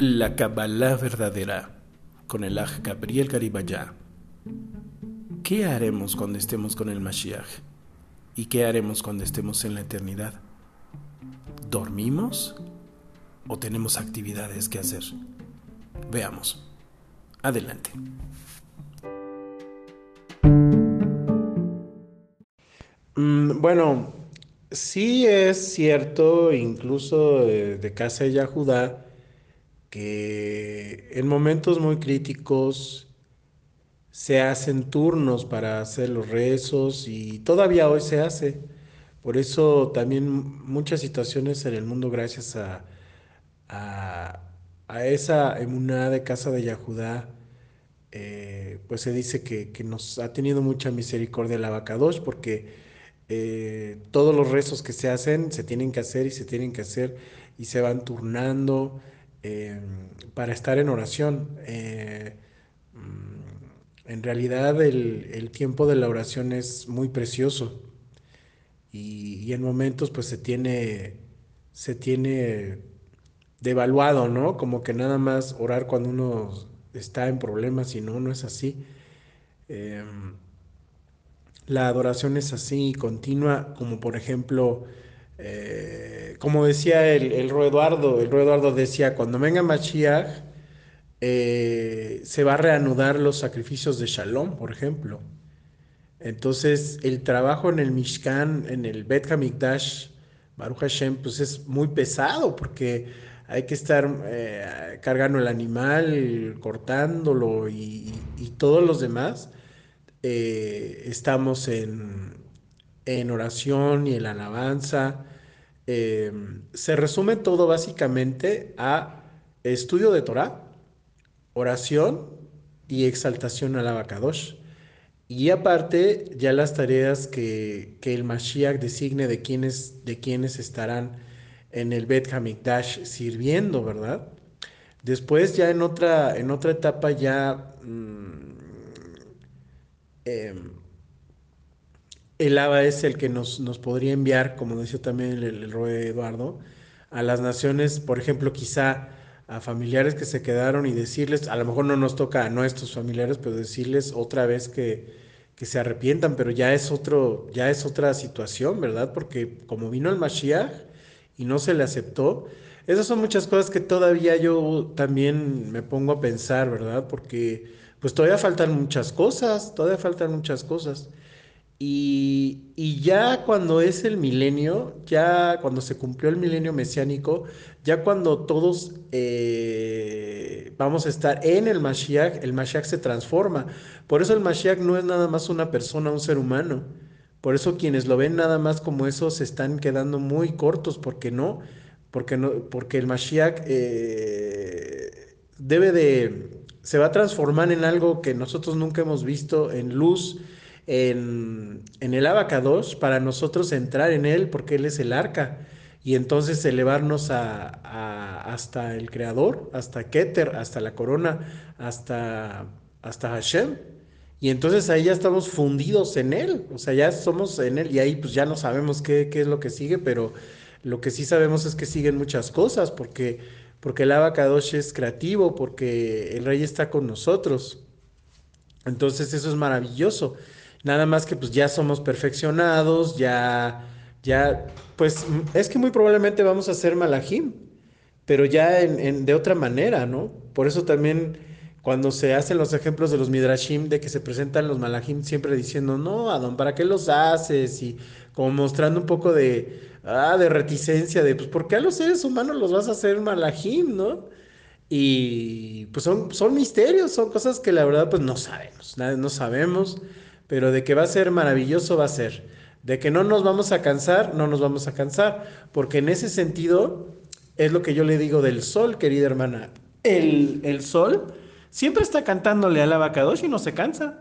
La Kabbalah verdadera con el Aj Gabriel Garibaya. ¿Qué haremos cuando estemos con el Mashiach? ¿Y qué haremos cuando estemos en la eternidad? ¿Dormimos? ¿O tenemos actividades que hacer? Veamos. Adelante. Mm, bueno, sí es cierto, incluso de, casa de Yahudá, que en momentos muy críticos se hacen turnos para hacer los rezos y todavía hoy se hace. Por eso también muchas situaciones en el mundo, gracias a, a, esa emuná de casa de Yahudá, eh, pues se dice que, que, nos ha tenido mucha misericordia el abacadosh porque eh, todos los rezos que se hacen se tienen que hacer y se tienen que hacer y se van turnando eh, para estar en oración. Eh, mm, en realidad el, tiempo de la oración es muy precioso y, en momentos pues se tiene, se tiene devaluado, ¿no? Como que nada más orar cuando uno está en problemas y no, no es así la adoración es así, continua, como por ejemplo, eh, como decía el, el Eduardo, el Eduardo decía, cuando venga Mashiach, eh, se va a reanudar los sacrificios de Shalom, por ejemplo. Entonces, el trabajo en el Mishkan, en el Bet Hamikdash, Baruch Hashem, pues es muy pesado porque hay que estar eh, cargando el animal, cortándolo y, todos los demás. Estamos en, oración y en la alabanza. Eh, se resume todo básicamente a estudio de Torah, oración y exaltación al abacadosh. Y aparte, ya las tareas que, el Mashiach designe de quienes, de quienes estarán en el Bet Hamikdash sirviendo, ¿verdad? Después, ya en otra, en otra etapa, ya mm, Em, el ABA es el que nos, podría enviar, como decía también el, el, Eduardo, a las naciones, por ejemplo, quizá a familiares que se quedaron y decirles, a lo mejor no nos toca a nuestros familiares, pero decirles otra vez que, que se arrepientan, pero ya es otro, ya es otra situación, ¿verdad? Porque como vino el Mashiach y no se le aceptó, esas son muchas cosas que todavía yo también me pongo a pensar, ¿verdad? Porque pues todavía faltan muchas cosas, todavía faltan muchas cosas. Y, ya cuando es el milenio, ya cuando se cumplió el milenio mesiánico, ya cuando todos eh, vamos a estar en el Mashiach, el Mashiach se transforma. Por eso el Mashiach no es nada más una persona, un ser humano. Por eso quienes lo ven nada más como eso se están quedando muy cortos, porque no, porque no, porque el Mashiach eh, debe de se va a transformar en algo que nosotros nunca hemos visto, en luz, en, el abacados, para nosotros entrar en él, porque él es el arca, y entonces elevarnos a, hasta el Creador, hasta Keter, hasta la corona, hasta, hasta Hashem. Y entonces ahí ya estamos fundidos en él, o sea, ya somos en él y ahí pues ya no sabemos qué, qué es lo que sigue, pero lo que sí sabemos es que siguen muchas cosas, porque porque el Abacadosh es creativo, porque el rey está con nosotros. Entonces eso es maravilloso. Nada más que pues ya somos perfeccionados, ya, ya, pues es que muy probablemente vamos a ser malajim, pero ya en, de otra manera, ¿no? Por eso también cuando se hacen los ejemplos de los midrashim, de que se presentan los malajim siempre diciendo, no, Adón, ¿para qué los haces? Y como mostrando un poco de, ah, de reticencia, de, pues, ¿por qué a los seres humanos los vas a hacer malajim, no? Y pues son, son misterios, son cosas que la verdad pues no sabemos, no sabemos, pero de que va a ser maravilloso va a ser. De que no nos vamos a cansar, no nos vamos a cansar, porque en ese sentido es lo que yo le digo del sol, querida hermana. El, el sol siempre está cantándole al abacadosh y no se cansa.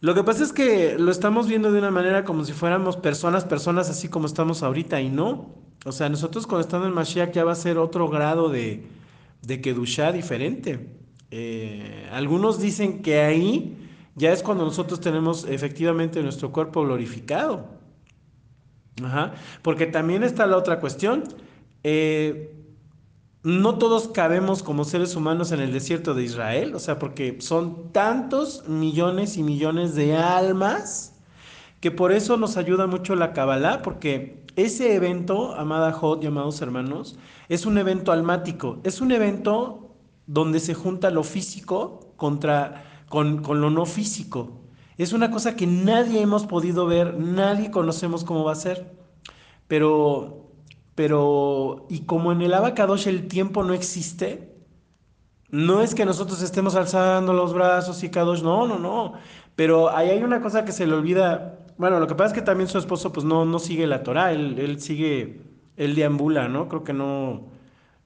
Lo que pasa es que lo estamos viendo de una manera como si fuéramos personas, personas así como estamos ahorita y no. O sea, nosotros cuando estamos en Mashiach ya va a ser otro grado de, de Kedushá diferente. Eh, algunos dicen que ahí ya es cuando nosotros tenemos efectivamente nuestro cuerpo glorificado. Ajá. Porque también está la otra cuestión. Eh, no todos cabemos como seres humanos en el desierto de Israel, o sea, porque son tantos millones y millones de almas que por eso nos ayuda mucho la Kabbalah, porque ese evento, amada Jod y amados hermanos, es un evento almático, es un evento donde se junta lo físico contra, con, con lo no físico. Es una cosa que nadie hemos podido ver, nadie conocemos cómo va a ser. Pero, pero, y como en el abacadosh el tiempo no existe, no es que nosotros estemos alzando los brazos y Kadosh, no, no, no. Pero ahí hay una cosa que se le olvida bueno, lo que pasa es que también su esposo pues no, no sigue la Torah, él, él sigue, él deambula, ¿no? Creo que no,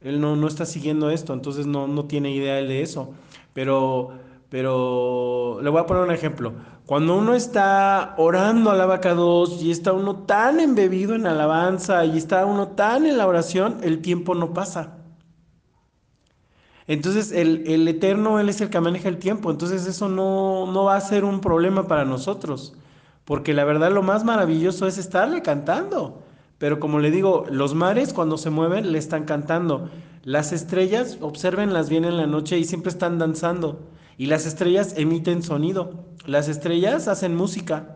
él no, no está siguiendo esto, entonces no, no tiene idea de eso. Pero, pero le voy a poner un ejemplo. Cuando uno está orando al abacados y está uno tan embebido en alabanza y está uno tan en la oración, el tiempo no pasa. Entonces el, el Eterno, Él es el que maneja el tiempo, entonces eso no, no va a ser un problema para nosotros porque la verdad lo más maravilloso es estarle cantando. Pero como le digo, los mares cuando se mueven le están cantando. Las estrellas, observenlas bien en la noche y siempre están danzando. Y las estrellas emiten sonido. Las estrellas hacen música.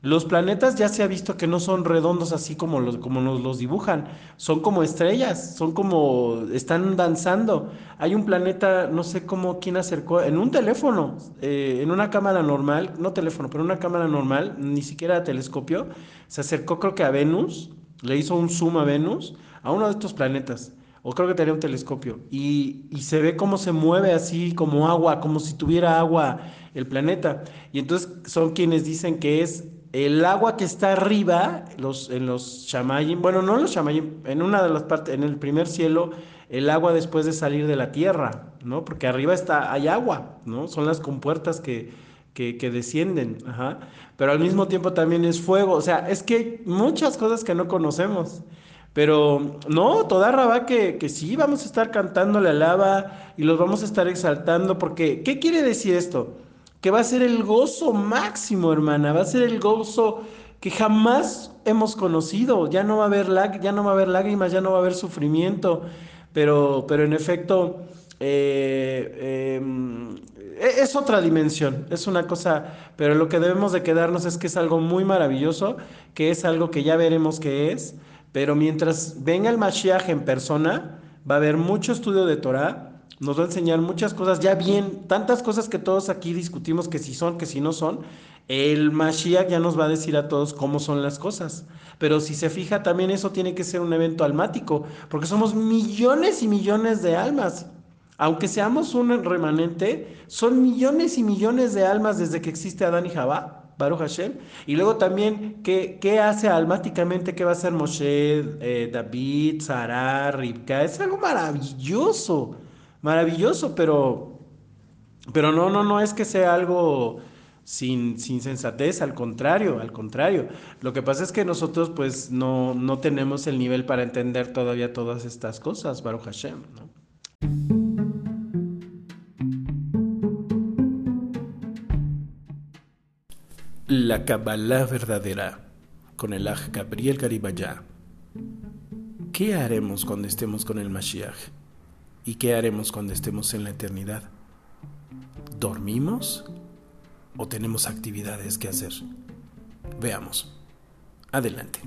Los planetas ya se ha visto que no son redondos así como, los, como nos los dibujan, son como estrellas, son como, están danzando. Hay un planeta, no sé cómo, quién acercó, en un teléfono, eh, en una cámara normal, no teléfono, pero una cámara normal, ni siquiera telescopio, se acercó creo que a Venus, le hizo un zoom a Venus, a uno de estos planetas, o creo que tenía un telescopio, y, y se ve cómo se mueve así como agua, como si tuviera agua el planeta. Y entonces son quienes dicen que es el agua que está arriba, los, en los Shamayim, bueno, no los Shamayim, en una de las partes, en el primer cielo, el agua después de salir de la tierra, ¿no? Porque arriba está, hay agua, ¿no? Son las compuertas que, que, que descienden, ajá. Pero al mismo tiempo también es fuego, o sea, es que hay muchas cosas que no conocemos. Pero no, toda raba que, que sí, vamos a estar cantando la lava y los vamos a estar exaltando, porque, ¿qué quiere decir esto? que va a ser el gozo máximo, hermana, va a ser el gozo que jamás hemos conocido. Ya no va a haber lágrimas, ya no va a haber sufrimiento, pero, pero en efecto eh, em, e, es otra dimensión, es una cosa, pero lo que debemos de quedarnos es que es algo muy maravilloso, que es algo que ya veremos qué es, pero mientras venga el Mashiach en persona, va a haber mucho estudio de Torah, nos va a enseñar muchas cosas, ya bien, tantas cosas que todos aquí discutimos que si son, que si no son, el Mashiach ya nos va a decir a todos cómo son las cosas. Pero si se fija, también eso tiene que ser un evento almático, porque somos millones y millones de almas. Aunque seamos un remanente, son millones y millones de almas desde que existe Adán y Jabá, Baruch Hashem. Y luego también, ¿qué, qué hace almáticamente? ¿Qué va a hacer Moshe, eh, David, Sarah, Ribka? Es algo maravilloso maravilloso, pero, pero no, no, no es que sea algo sin, sin sensatez, al contrario, al contrario. Lo que pasa es que nosotros pues no, no tenemos el nivel para entender todavía todas estas cosas, Baruch Hashem, ¿no? La Kabbalah verdadera con el Aj Gabriel Garibaya. ¿Qué haremos cuando estemos con el Mashiach? ¿Y qué haremos cuando estemos en la eternidad? ¿Dormimos? ¿O tenemos actividades que hacer? Veamos. Adelante.